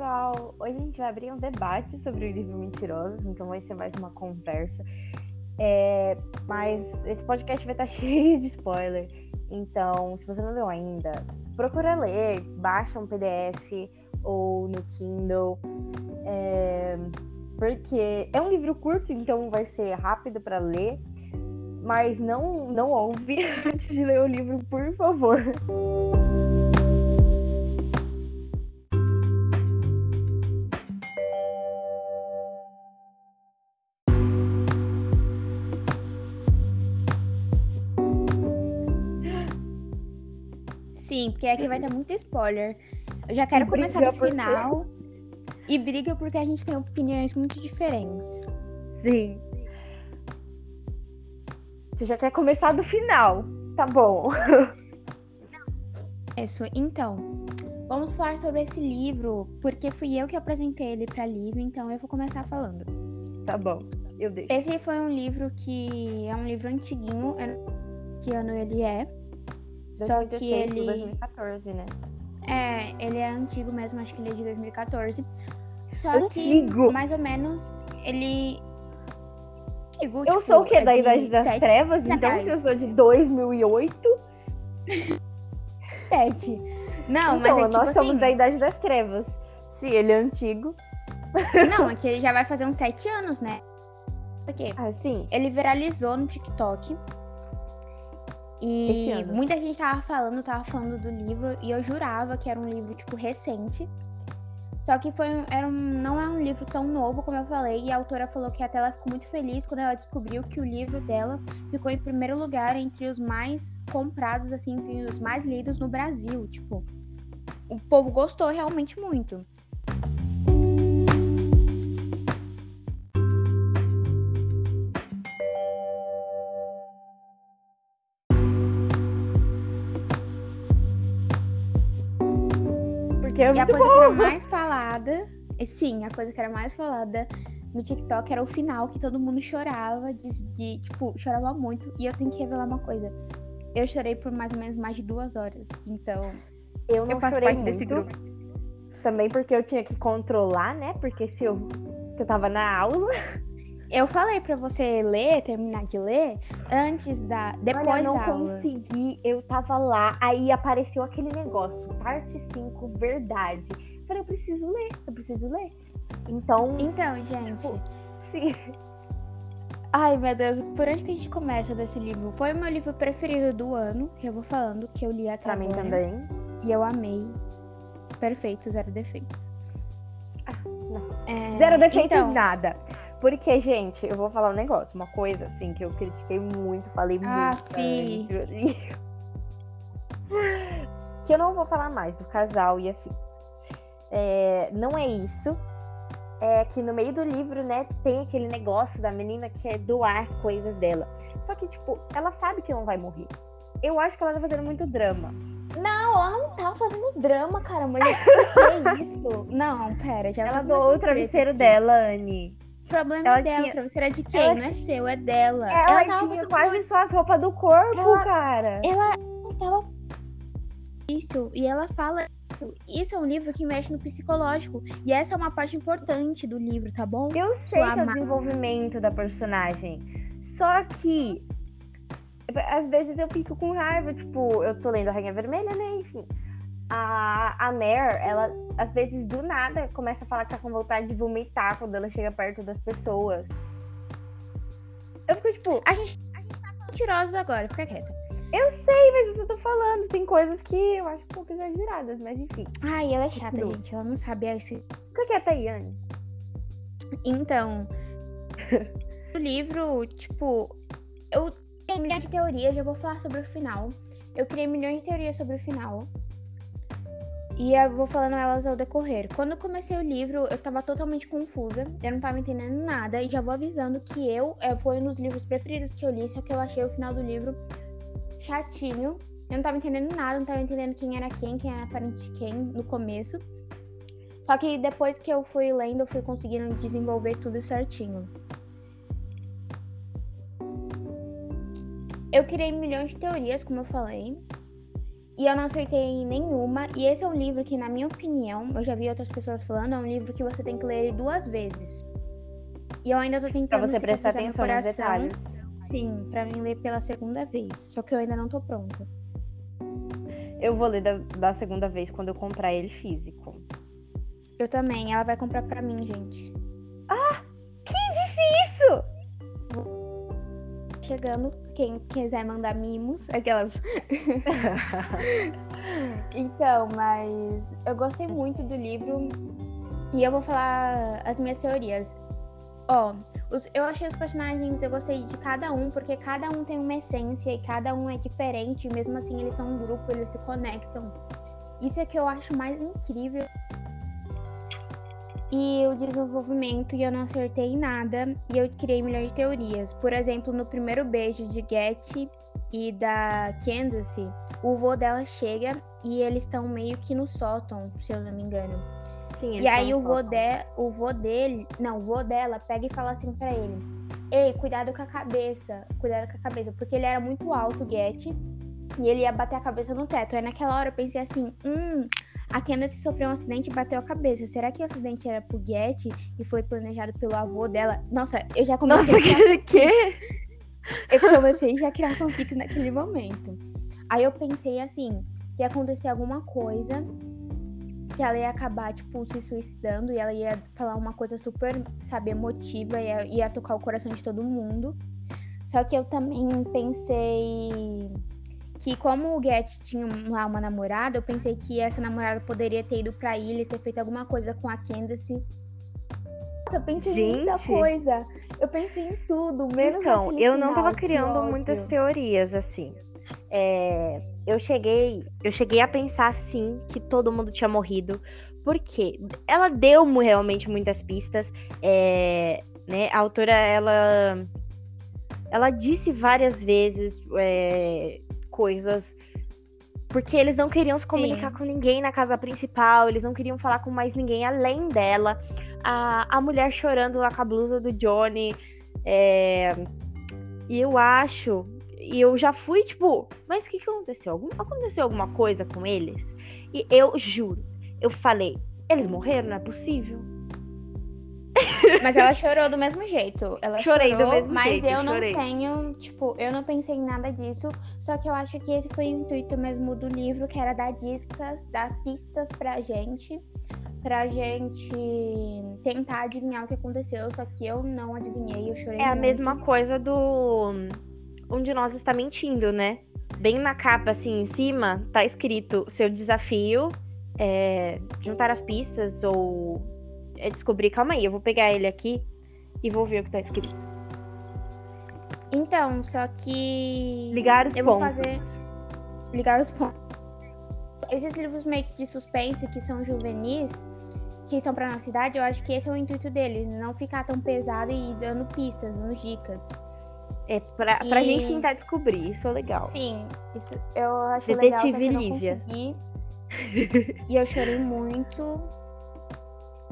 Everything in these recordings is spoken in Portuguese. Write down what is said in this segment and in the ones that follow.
pessoal! Hoje a gente vai abrir um debate sobre o livro Mentirosos, então vai ser mais uma conversa. É, mas esse podcast vai estar cheio de spoiler. Então, se você não leu ainda, procura ler, baixa um PDF ou no Kindle. É, porque é um livro curto, então vai ser rápido para ler. Mas não, não ouve antes de ler o livro, por favor. Sim, porque aqui vai ter muito spoiler. Eu já quero começar do final. E briga porque a gente tem opiniões muito diferentes. Sim. Você já quer começar do final? Tá bom. Isso. Então, vamos falar sobre esse livro, porque fui eu que apresentei ele para livro, então eu vou começar falando. Tá bom. Eu deixo. Esse foi um livro que é um livro antiguinho. eu não sei Que ano ele é? Só que 2016 pro ele 2014, né? é, ele é antigo mesmo, acho que ele é de 2014. Só Antigo? que mais ou menos ele antigo, Eu tipo, sou o quê? é Da de Idade das sete- Trevas? sete Então, se eu sou de 2008, sete. Não, então, mas é nós tipo somos assim. da Idade das Trevas. Se ele é antigo. Não, é que ele já vai fazer uns sete anos, né? Porque Ah, sim. ele viralizou no TikTok. E muita gente tava falando, tava falando do livro, e eu jurava que era um livro, tipo, recente. Só que foi, era um, não é um livro tão novo, como eu falei, e a autora falou que até ela ficou muito feliz quando ela descobriu que o livro dela ficou em primeiro lugar entre os mais comprados, assim, entre os mais lidos no Brasil. Tipo, o povo gostou realmente muito. É E a coisa bom. que era mais falada, sim, a coisa que era mais falada no TikTok era o final, que todo mundo chorava, de, de- tipo, chorava muito. E eu tenho que revelar uma coisa. Eu chorei por mais ou menos mais de duas horas. Então, Eu não eu faço parte desse muito, grupo. Também porque eu tinha que controlar, né? Porque se eu, que eu tava na aula. Eu falei pra você ler, terminar de ler, antes da. Depois Olha, eu não da aula. consegui. Eu tava lá, aí apareceu aquele negócio, parte 5, verdade. Eu falei, eu preciso ler, eu preciso ler. Então, Então, gente. Tipo, sim. Ai, meu Deus, por onde que a gente começa desse livro? Foi o meu livro preferido do ano, que eu vou falando, que eu li até Pra mim agora. também. E eu amei. Perfeito, zero defeitos. não. É, Zero defeitos, então, nada. Porque, gente, eu vou falar um negócio, uma coisa assim que eu critiquei muito, falei Ah, muito. fi. que eu não vou falar mais do casal e afins. É, não é isso. É que no meio do livro, né, tem aquele negócio da menina que é doar as coisas dela. Só que, tipo, ela sabe que não vai morrer. Eu acho que ela tá fazendo muito drama. Não, ela não tá fazendo drama, cara. Mas que isso? Não, pera, já Ela doou o travesseiro aqui. dela, Anne. O problema Ela é dela, tinha- travesseiro é de quem? ela não é seu, é dela. Ela, tava tinha quase só as roupas do corpo, Ela- cara. Ela tava. Isso, e ela fala isso. Isso é um livro que mexe no psicológico. E essa é uma parte importante do livro, tá bom? Eu sei que é o desenvolvimento da personagem. Só que às vezes eu fico com raiva, tipo, eu tô lendo a Rainha Vermelha, né? Enfim. A, a Mare, ela às vezes do nada começa a falar que tá com vontade de vomitar quando ela chega perto das pessoas. Eu fico tipo, A gente, a gente tá mentirosos agora, fica quieta. eu sei, mas isso eu tô falando. Tem coisas que eu acho um pouco exageradas, mas enfim. Ai, ela é chata, gente. Ela não sabe esse. Fica quieta aí, Anne. Então, o livro, tipo, eu tenho milhões de teorias, eu vou falar sobre o final. Eu criei milhões de teorias sobre o final. E eu vou falando elas ao decorrer. Quando eu comecei o livro, eu tava totalmente confusa. Eu não tava entendendo nada. E já vou avisando que eu é, foi um dos livros preferidos que eu li, só que eu achei o final do livro chatinho. Eu não tava entendendo nada, não tava entendendo quem era quem, quem era parente de quem no começo. Só que depois que eu fui lendo, eu fui conseguindo desenvolver tudo certinho. Eu criei milhões de teorias, como eu falei. E eu não acertei nenhuma. E esse é um livro que, na minha opinião, eu já vi outras pessoas falando, é um livro que você tem que ler duas vezes. E eu ainda tô tentando Pra você prestar atenção nos detalhes. Sim, pra mim ler pela segunda vez. Só que eu ainda não tô pronta. Eu vou ler da, da segunda vez quando eu comprar ele físico. Eu também. Ela vai comprar pra mim, gente. Chegando, quem quiser mandar mimos, aquelas. Então, mas eu gostei muito do livro e eu vou falar as minhas teorias. Ó, os- eu achei os personagens, eu gostei de cada um, porque cada um tem uma essência e cada um é diferente, mesmo assim eles são um grupo, eles se conectam. Isso é que eu acho mais incrível. E o desenvolvimento, e eu não acertei nada, e eu criei milhões de teorias. Por exemplo, no primeiro beijo de Getty e da Candace, o vô dela chega e eles estão meio que no sótão, se eu não me engano. Sim, E aí o vô, de, o vô dele, não, o vô dela pega e fala assim pra ele: Ei, cuidado com a cabeça, cuidado com a cabeça, porque ele era muito alto, o Getty, e ele ia bater a cabeça no teto. Aí naquela hora eu pensei assim: hum, a Candace sofreu um acidente e bateu a cabeça. Será que o acidente era pro Getty e foi planejado pelo avô dela? Nossa, eu já comecei Nossa, a que? eu comecei já a criar conflito naquele momento. Aí eu pensei assim, que ia acontecer alguma coisa, que ela ia acabar, tipo, se suicidando e ela ia falar uma coisa super, sabe, emotiva, ia, ia tocar o coração de todo mundo. Só que eu também pensei que como o Get tinha lá uma namorada, eu pensei que essa namorada poderia ter ido pra ilha e ter feito alguma coisa com a Candace. Nossa, eu pensei em muita Gente. coisa. Eu pensei em tudo, menos Então, eu não final, tava criando muitas teorias, assim. É, eu cheguei, eu cheguei a pensar sim que todo mundo tinha morrido, porque ela deu realmente muitas pistas. é, né, a autora ela, ela disse várias vezes é, coisas. Porque eles não queriam se comunicar Sim. com ninguém na casa principal, eles não queriam falar com mais ninguém além dela. A, a mulher chorando lá com a blusa do Johnny. É, e eu acho. E eu já fui, tipo, mas o que, que aconteceu? Algum, aconteceu alguma coisa com eles? E eu juro, eu falei, eles morreram, não é possível. Mas ela chorou do mesmo jeito. Ela Chorei do chorou, mesmo mas jeito, eu não chorei. tenho, tipo, eu não pensei em nada disso. Só que eu acho que esse foi o intuito mesmo do livro, que era dar dicas, dar pistas pra gente. Pra gente tentar adivinhar o que aconteceu. Só que eu não adivinhei, eu chorei É a muito. mesma coisa do. Um de nós está mentindo, né? Bem na capa, assim, em cima, tá escrito: seu desafio é juntar as pistas ou é descobrir. Calma aí, eu vou pegar ele aqui e vou ver o que tá escrito. Então, só que. Ligar os eu vou pontos. fazer ligar os pontos. Esses livros meio que de suspense que são juvenis, que são pra nossa idade, eu acho que esse é o intuito deles, não ficar tão pesado e dando pistas, dando dicas. É pra, pra E- gente tentar descobrir, isso é legal. Sim, isso eu acho legal, Detetive eu não Lívia. e eu chorei muito.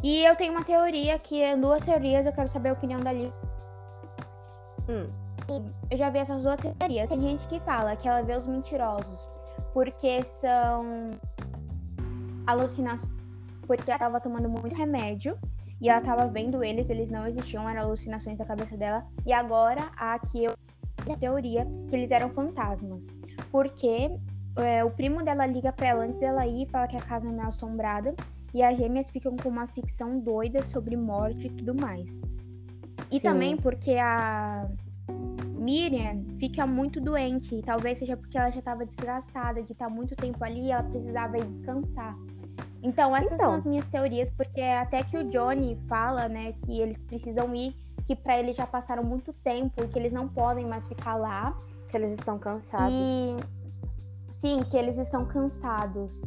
E eu tenho uma teoria que é duas teorias, eu quero saber a opinião da Lívia. Hum. Eu já vi essas duas teorias. Tem gente que fala que ela vê os mentirosos porque são alucinações, porque ela tava tomando muito remédio e ela tava vendo eles, eles não existiam, eram alucinações da cabeça dela. E agora a que eu a teoria que eles eram fantasmas, porque é, o primo dela liga pra ela antes dela ir, fala que a casa não é assombrada e as gêmeas ficam com uma ficção doida sobre morte e tudo mais. E Sim. também porque a Miriam fica muito doente, e talvez seja porque ela já estava desgastada de estar muito tempo ali e ela precisava ir descansar. Então, essas Então. são as minhas teorias, porque até que o Johnny fala, né, que eles precisam ir, que pra eles já passaram muito tempo e que eles não podem mais ficar lá. Que eles estão cansados. E sim, que eles estão cansados.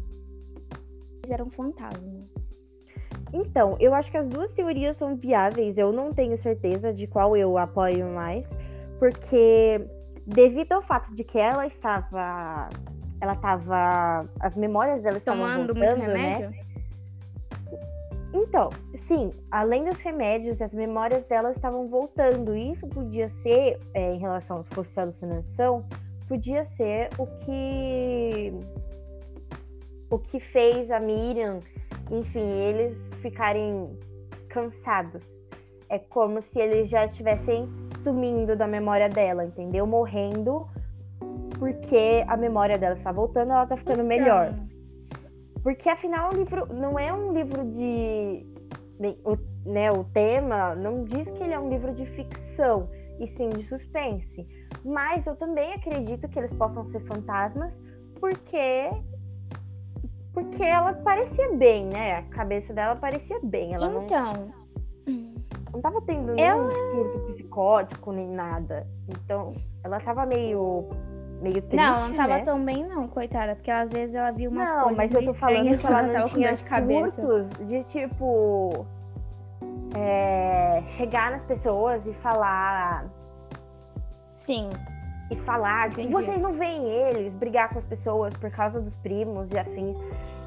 Eram fantasmas. Então, eu acho que as duas teorias são viáveis. Eu não tenho certeza de qual eu apoio mais, porque devido ao fato de que ela estava, ela estava, as memórias dela estavam Tomando voltando, muito né? remédio? Então, sim, além dos remédios, as memórias dela estavam voltando. E isso podia ser, é, em relação se fosse alucinação, podia ser o que o que fez a Miriam, enfim, eles ficarem cansados. É como se eles já estivessem sumindo da memória dela, entendeu? Morrendo porque a memória dela está voltando, ela está ficando então... melhor. Porque afinal o livro não é um livro de. O, né, o tema não diz que ele é um livro de ficção, e sim de suspense. Mas eu também acredito que eles possam ser fantasmas, porque. Porque ela parecia bem, né? A cabeça dela parecia bem. Ela então. Não, não tava tendo nenhum ela... espírito psicótico nem nada. Então, ela tava meio meio triste, Não, não tava né? tão bem não, coitada, porque às vezes ela viu umas não, coisas mas eu tô falando que ela não tinha de surtos de tipo é, chegar nas pessoas e falar sim e falar que vocês não veem eles brigar com as pessoas por causa dos primos e afins.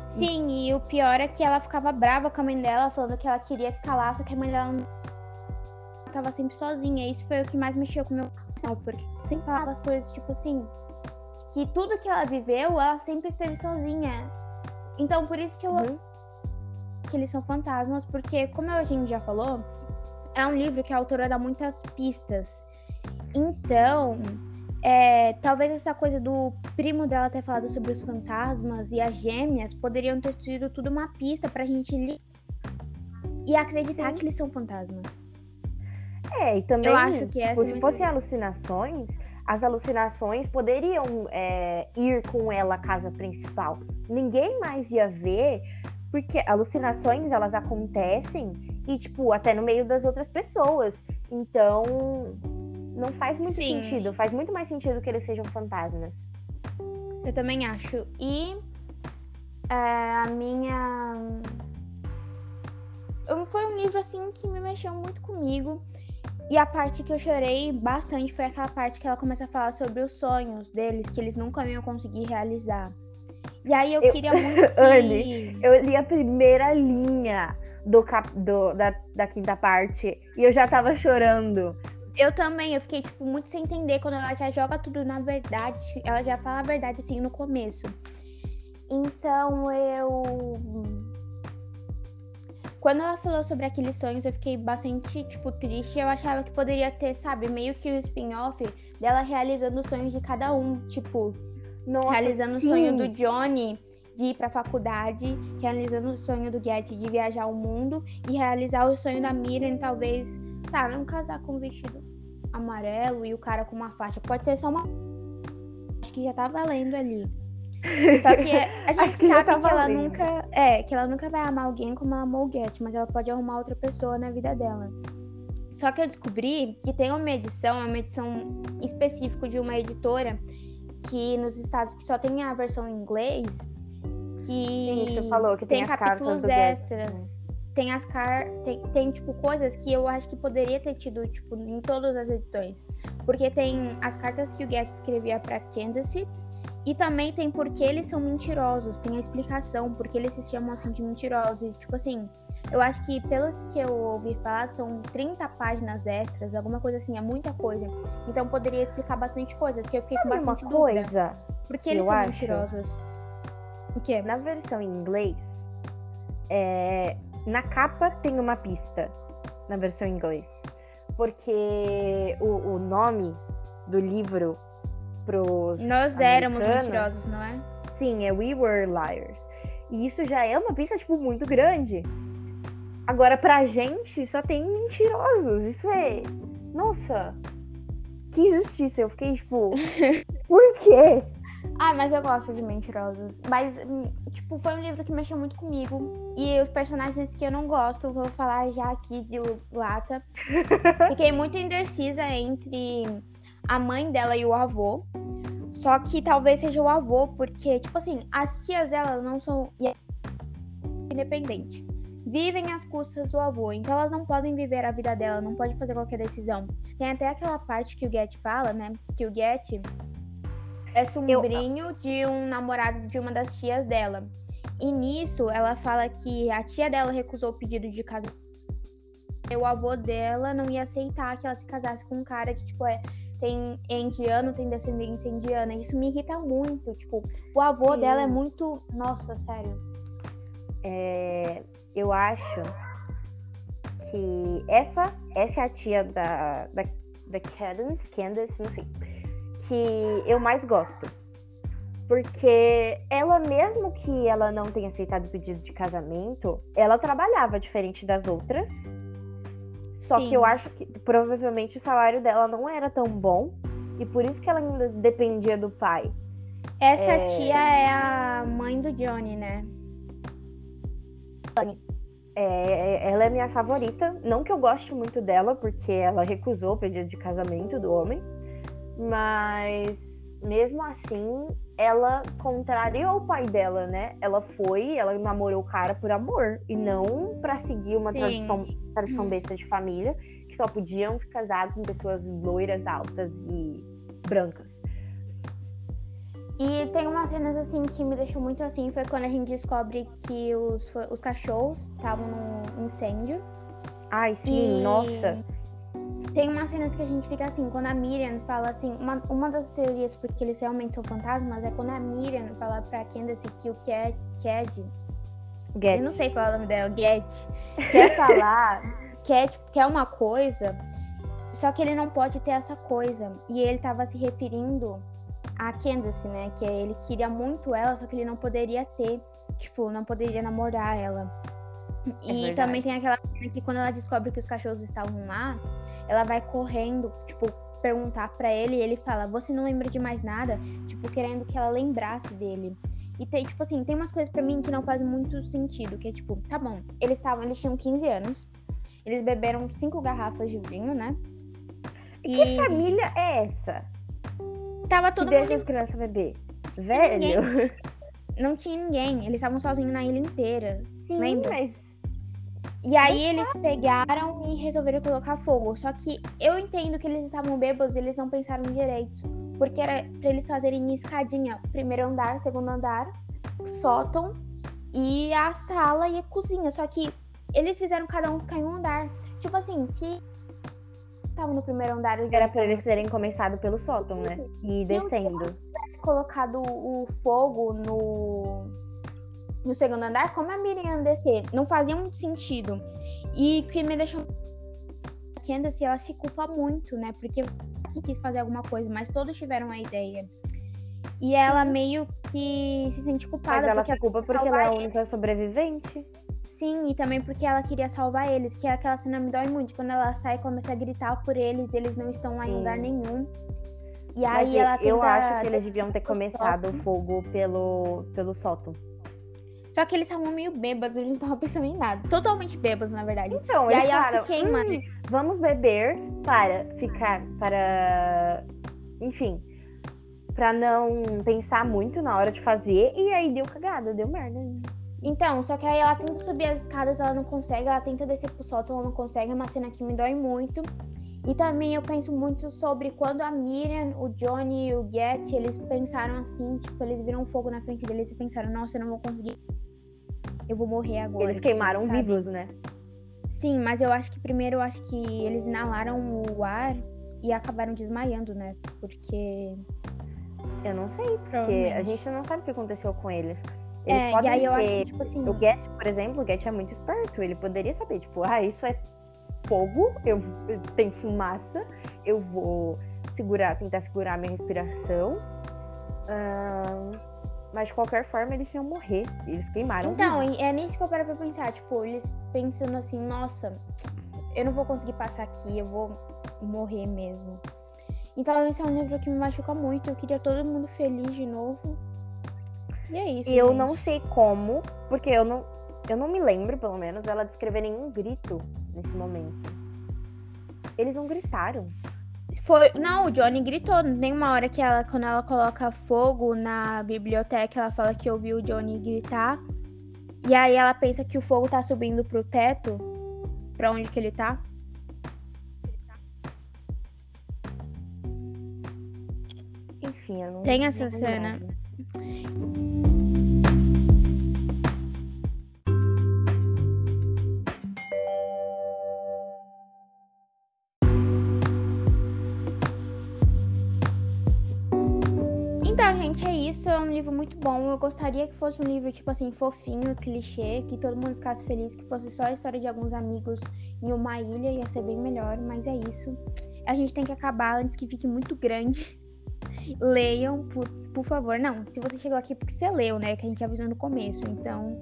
Sim, e o pior é que ela ficava brava com a mãe dela, falando que ela queria ficar lá, só que a mãe dela não tava sempre sozinha. Isso foi o que mais mexeu com o meu coração, porque sempre falava as coisas tipo assim, que tudo que ela viveu, ela sempre esteve sozinha. Então, por isso que eu uhum. que eles são fantasmas, porque como a gente já falou, é um livro que a autora dá muitas pistas. Então, é, talvez essa coisa do primo dela ter falado sobre os fantasmas e as gêmeas poderiam ter sido tudo uma pista pra gente ler e acreditar Sim. que eles são fantasmas. É, e também, eu acho que tipo, se fossem alucinações, as alucinações poderiam é, ir com ela à casa principal. Ninguém mais ia ver, porque alucinações elas acontecem e, tipo, até no meio das outras pessoas. Então, não faz muito Sim. sentido. Faz muito mais sentido que eles sejam fantasmas. Eu também acho. E é, a minha. Foi um livro assim que me mexeu muito comigo. E a parte que eu chorei bastante foi aquela parte que ela começa a falar sobre os sonhos deles, que eles nunca iam conseguir realizar. E aí eu, eu queria muito. Que... Anne, eu li a primeira linha do, cap... do da, da quinta parte e eu já tava chorando. Eu também, eu fiquei, tipo, muito sem entender quando ela já joga tudo na verdade. Ela já fala a verdade, assim, no começo. Então eu quando ela falou sobre aqueles sonhos, eu fiquei bastante, tipo, triste. Eu achava que poderia ter, sabe, meio que o um spin-off dela realizando os sonhos de cada um. Tipo, Nossa, realizando sim. o sonho do Johnny de ir pra faculdade, realizando o sonho do Getty de viajar o mundo e realizar o sonho da Miriam, talvez, tá, não casar com um vestido amarelo e o cara com uma faixa. Pode ser só uma. Acho que já tá valendo ali. Só que a gente que sabe tá que ela nunca. É, que ela nunca vai amar alguém como ela amou o Get, mas ela pode arrumar outra pessoa na vida dela. Só que eu descobri que tem uma edição, é uma edição específica de uma editora que nos estados que só tem a versão em inglês, que Sim, você falou que tem, tem capítulos extras. Tem as car tem, tem tipo coisas que eu acho que poderia ter tido tipo em todas as edições, porque tem as cartas que o Get escrevia para Candace e também tem porque eles são mentirosos, tem a explicação porque eles se chamam assim de mentirosos. Tipo assim, eu acho que pelo que eu ouvi falar, são 30 páginas extras, alguma coisa assim, é muita coisa. Então poderia explicar bastante coisas, que eu fiquei Sabe com bastante uma dúvida. coisa porque eles são acho? mentirosos. O quê? Na versão em inglês, é... na capa tem uma pista, na versão em inglês. Porque o, o nome do livro pros. Nós éramos mentirosos, não é? Sim, é We Were Liars. E isso já é uma pista, tipo, muito grande. Agora, pra gente, só tem mentirosos. Isso é. Nossa! Que injustiça. Eu fiquei, tipo. Por quê? Ah, mas eu gosto de Mentirosos. Mas, tipo, foi um livro que mexeu muito comigo. E os personagens que eu não gosto, vou falar já aqui de lata. Fiquei muito indecisa entre a mãe dela e o avô. Só que talvez seja o avô, porque, tipo assim, as tias dela não são independentes. Vivem às custas do avô, então elas não podem viver a vida dela, não pode fazer qualquer decisão. Tem até aquela parte que o Get fala, né? Que o Get é sobrinho Eu... de um namorado de uma das tias dela. E nisso ela fala que a tia dela recusou o pedido de casamento. O avô dela não ia aceitar que ela se casasse com um cara que, tipo, é tem é indiano, tem descendência indiana. Isso me irrita muito. Tipo, o avô Sim. dela é muito. Nossa, sério. É, eu acho que essa, essa é a tia da, da, da Cadence, Candace, não sei, que eu mais gosto. Porque ela, mesmo que ela não tenha aceitado o pedido de casamento, ela trabalhava diferente das outras. Só Sim. que eu acho que provavelmente o salário dela não era tão bom. E por isso que ela ainda dependia do pai. Essa É. tia é a mãe do Johnny, né? É, ela é minha favorita. Não que eu goste muito dela, porque ela recusou o pedido de casamento do homem. Mas mesmo assim, ela contrariou o pai dela, né? Ela foi, ela namorou o cara por amor. E não pra seguir uma Sim. tradição, tradição besta de família, que só podiam se casar com pessoas loiras, altas e brancas. E tem umas cenas assim que me deixou muito assim, foi quando a gente descobre que os, os cachorros estavam no incêndio. Ai, sim, E nossa. Tem umas cenas que a gente fica assim, quando a Miriam fala assim, uma, uma das teorias porque eles realmente são fantasmas é quando a Miriam fala pra Candace que o Cad, Cad Get. eu não sei falar o nome dela, Get, quer falar, quer, tipo, quer uma coisa, só que ele não pode ter essa coisa. E ele tava se referindo a Candace, né? Que ele queria muito ela, só que ele não poderia ter, tipo, não poderia namorar ela. E verdade. também tem aquela cena que quando ela descobre que os cachorros estavam lá, ela vai correndo, tipo, perguntar pra ele e ele fala: "Você não lembra de mais nada?", tipo, querendo que ela lembrasse dele. E tem, tipo assim, tem umas coisas pra mim que não fazem muito sentido, que é tipo, tá bom, eles estavam, eles tinham 15 anos. Eles beberam cinco garrafas de vinho, né? E que família é essa? tava Que todo deixa mundo as crianças beber? Velho. não tinha ninguém, eles estavam sozinhos na ilha inteira. Sim, Lembra? mas E aí eles pegaram e resolveram colocar fogo. Só que eu entendo que eles estavam bêbados e eles não pensaram direito. Porque era pra eles fazerem escadinha. Primeiro andar, segundo andar, sótão e a sala e a cozinha. Só que eles fizeram cada um ficar em um andar. Tipo assim, se estavam no primeiro andar e era pra eles terem começado pelo sótão, né? E descendo. tivesse colocado o fogo no, no segundo andar, como a Miriam descer? Não fazia muito sentido. E que me deixou. A Candace, ela se culpa muito, né? Porque que quis fazer alguma coisa, mas todos tiveram a ideia. E ela meio que se sente culpada Mas ela se culpa porque ela é a única sobrevivente. Sim, e também porque ela queria salvar eles, que aquela cena me dói muito. Quando ela sai e começa a gritar por eles, eles não estão lá em Sim. lugar nenhum. E Mas aí eu, ela tenta... eu acho que eles deviam ter começado o fogo pelo, pelo sótão. Só que eles estavam meio bêbados, eles não estavam pensando em nada. Totalmente bêbados, na verdade. Então, e aí ela falaram, se queima, "Hum, vamos beber para ficar, para, enfim, para não pensar muito na hora de fazer. E aí deu cagada, deu merda. Então, só que aí ela tenta subir as escadas, ela não consegue. Ela tenta descer pro sótão, ela não consegue. É uma cena que me dói muito. E também eu penso muito sobre quando a Miriam, o Johnny e o Get, eles pensaram assim, tipo, eles viram fogo na frente deles e pensaram, nossa, eu não vou conseguir. Eu vou morrer agora. Eles queimaram sabe? vivos, né? Sim, mas eu acho que primeiro eu acho que eles inalaram o ar e acabaram desmaiando, né? Porque. Eu não sei, porque a gente não sabe o que aconteceu com eles. Eles É, e podem aí eu acho ter- que, tipo assim. O Get, por exemplo, o Get é muito esperto. Ele poderia saber, tipo, ah, isso é fogo, eu, tem fumaça, eu vou segurar, tentar segurar a minha respiração. Ahn, mas de qualquer forma, eles iam morrer. Eles queimaram. Então, vivos. e é nisso que eu paro pra pensar, tipo, eles pensando assim, nossa, eu não vou conseguir passar aqui, eu vou morrer mesmo. Então, esse é um livro que me machuca muito. Eu queria todo mundo feliz de novo. E é isso. E eu gente. não sei como, porque eu não, eu não me lembro, pelo menos, ela descrever nenhum grito nesse momento. Eles não gritaram. Foi... Não, o Johnny gritou. Tem uma hora que ela, quando ela coloca fogo na biblioteca, ela fala que ouviu o Johnny gritar. E aí ela pensa que o fogo tá subindo pro teto. Pra onde que ele tá. Enfim, eu não. Tem essa cena. lembrava. Isso. É um livro muito bom. Eu gostaria que fosse um livro, tipo assim, fofinho, clichê, que todo mundo ficasse feliz, que fosse só a história de alguns amigos em uma ilha, ia ser bem melhor, mas é isso. A gente tem que acabar antes que fique muito grande. Leiam, por, por favor. Não, se você chegou aqui é porque você leu, né? Que a gente avisou no começo. Então.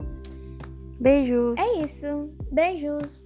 Beijos. É isso. Beijos.